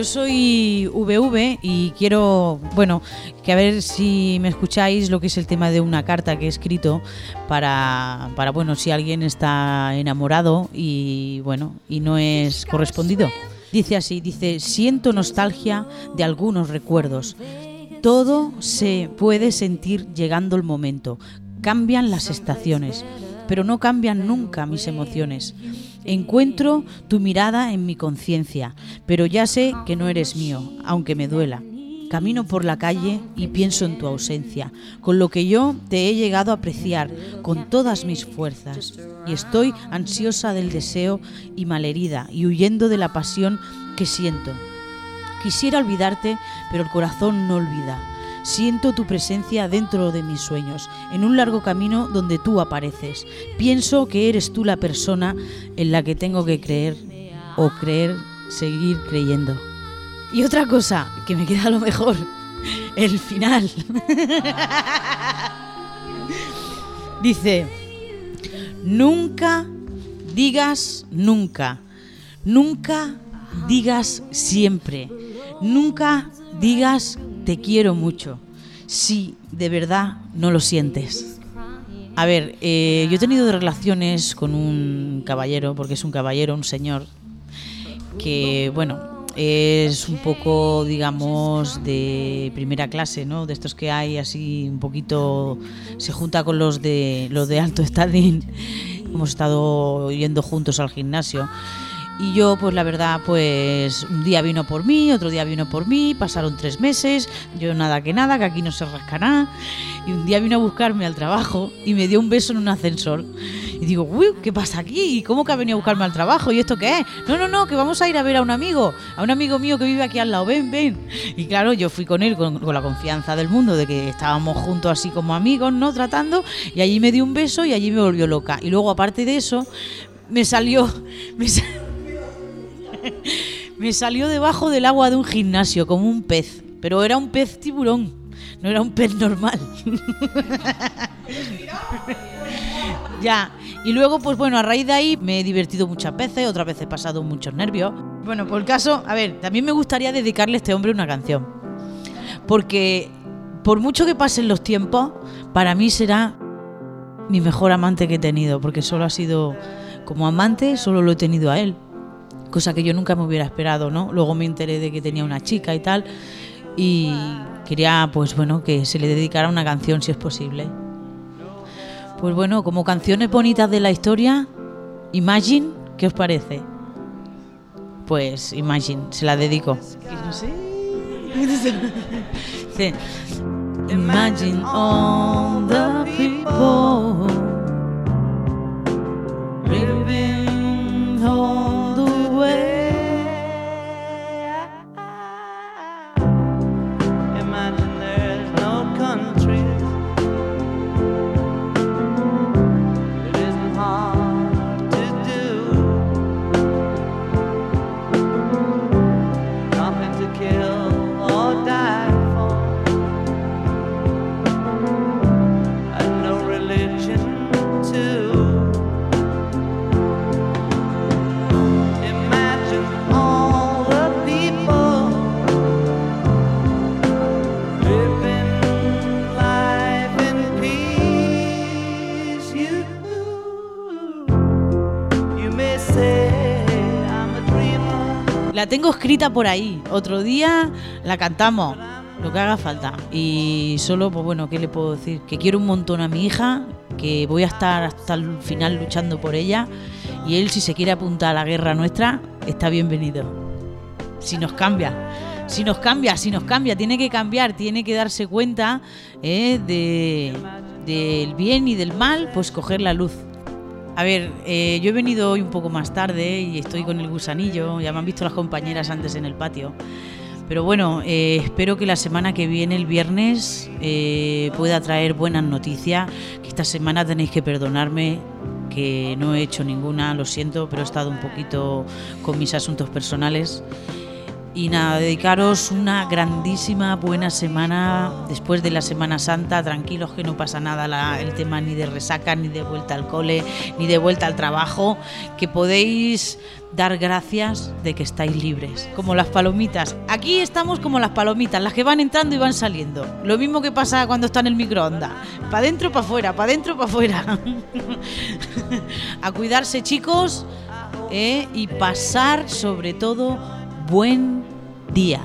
Yo soy VV y quiero, bueno, que a ver si me escucháis lo que es el tema de una carta que he escrito para, para bueno, si alguien está enamorado y, bueno, y no es correspondido. Dice así, dice, siento nostalgia de algunos recuerdos. Todo se puede sentir llegando el momento. Cambian las estaciones, pero no cambian nunca mis emociones. Encuentro tu mirada en mi conciencia, pero ya sé que no eres mío, aunque me duela. Camino por la calle y pienso en tu ausencia, con lo que yo te he llegado a apreciar con todas mis fuerzas. Y estoy ansiosa del deseo y malherida y huyendo de la pasión que siento. Quisiera olvidarte, pero el corazón no olvida. Siento tu presencia dentro de mis sueños, en un largo camino donde tú apareces. Pienso que eres tú la persona en la que tengo que creer o creer, seguir creyendo. Y otra cosa que me queda lo mejor, el final. Dice, nunca digas nunca, nunca digas siempre, nunca digas te quiero mucho, si de verdad no lo sientes. A ver, eh, yo he tenido relaciones con un caballero, porque es un caballero, un señor, que, bueno, es un poco, digamos, de primera clase, ¿no? De estos que hay así un poquito se junta con los de los de alto estadín. Hemos estado yendo juntos al gimnasio. Y yo, pues la verdad, pues un día vino por mí, otro día vino por mí, pasaron tres meses, yo nada que nada, que aquí no se rasca nada. Y un día vino a buscarme al trabajo y me dio un beso en un ascensor. Y digo, uy, ¿qué pasa aquí? ¿Cómo que ha venido a buscarme al trabajo? ¿Y esto qué es? No, no, no, que vamos a ir a ver a un amigo, a un amigo mío que vive aquí al lado, ven, ven. Y claro, yo fui con él con, la confianza del mundo de que estábamos juntos así como amigos, ¿no? Tratando, y allí me dio un beso y allí me volvió loca. Y luego, aparte de eso, me salió... Me salió me salió debajo del agua de un gimnasio como un pez, pero era un pez tiburón, no era un pez normal. ya, y luego pues bueno, a raíz de ahí me he divertido muchas veces, otras veces he pasado muchos nervios. Bueno, por el caso, a ver, también me gustaría dedicarle a este hombre una canción. Porque por mucho que pasen los tiempos, para mí será mi mejor amante que he tenido, porque solo ha sido como amante, solo lo he tenido a él cosa que yo nunca me hubiera esperado, ¿no? Luego me enteré de que tenía una chica y tal y quería, pues bueno, que se le dedicara una canción si es posible. Pues bueno, como canciones bonitas de la historia, Imagine, ¿qué os parece? Pues Imagine, se la dedico. Sí. Imagine all the people La tengo escrita por ahí. Otro día la cantamos. Lo que haga falta. Y solo, pues bueno, ¿qué le puedo decir? Que quiero un montón a mi hija, que voy a estar hasta el final luchando por ella. Y él, si se quiere apuntar a la guerra nuestra, está bienvenido. Si nos cambia. Si nos cambia, si nos cambia, tiene que cambiar, tiene que darse cuenta eh, de, del bien y del mal, pues coger la luz. A ver, eh, yo he venido hoy un poco más tarde y estoy con el gusanillo, ya me han visto las compañeras antes en el patio. Pero bueno, eh, espero que la semana que viene, el viernes, eh, pueda traer buenas noticias. Que esta semana tenéis que perdonarme, que no he hecho ninguna, lo siento, pero he estado un poquito con mis asuntos personales. Y nada, dedicaros una grandísima buena semana después de la Semana Santa. Tranquilos que no pasa nada el tema ni de resaca, ni de vuelta al cole, ni de vuelta al trabajo. Que podéis dar gracias de que estáis libres. Como las palomitas. Aquí estamos como las palomitas, las que van entrando y van saliendo. Lo mismo que pasa cuando está en el microondas. Para adentro, para afuera, para adentro, para afuera. A cuidarse chicos ¿eh? y pasar sobre todo buen día.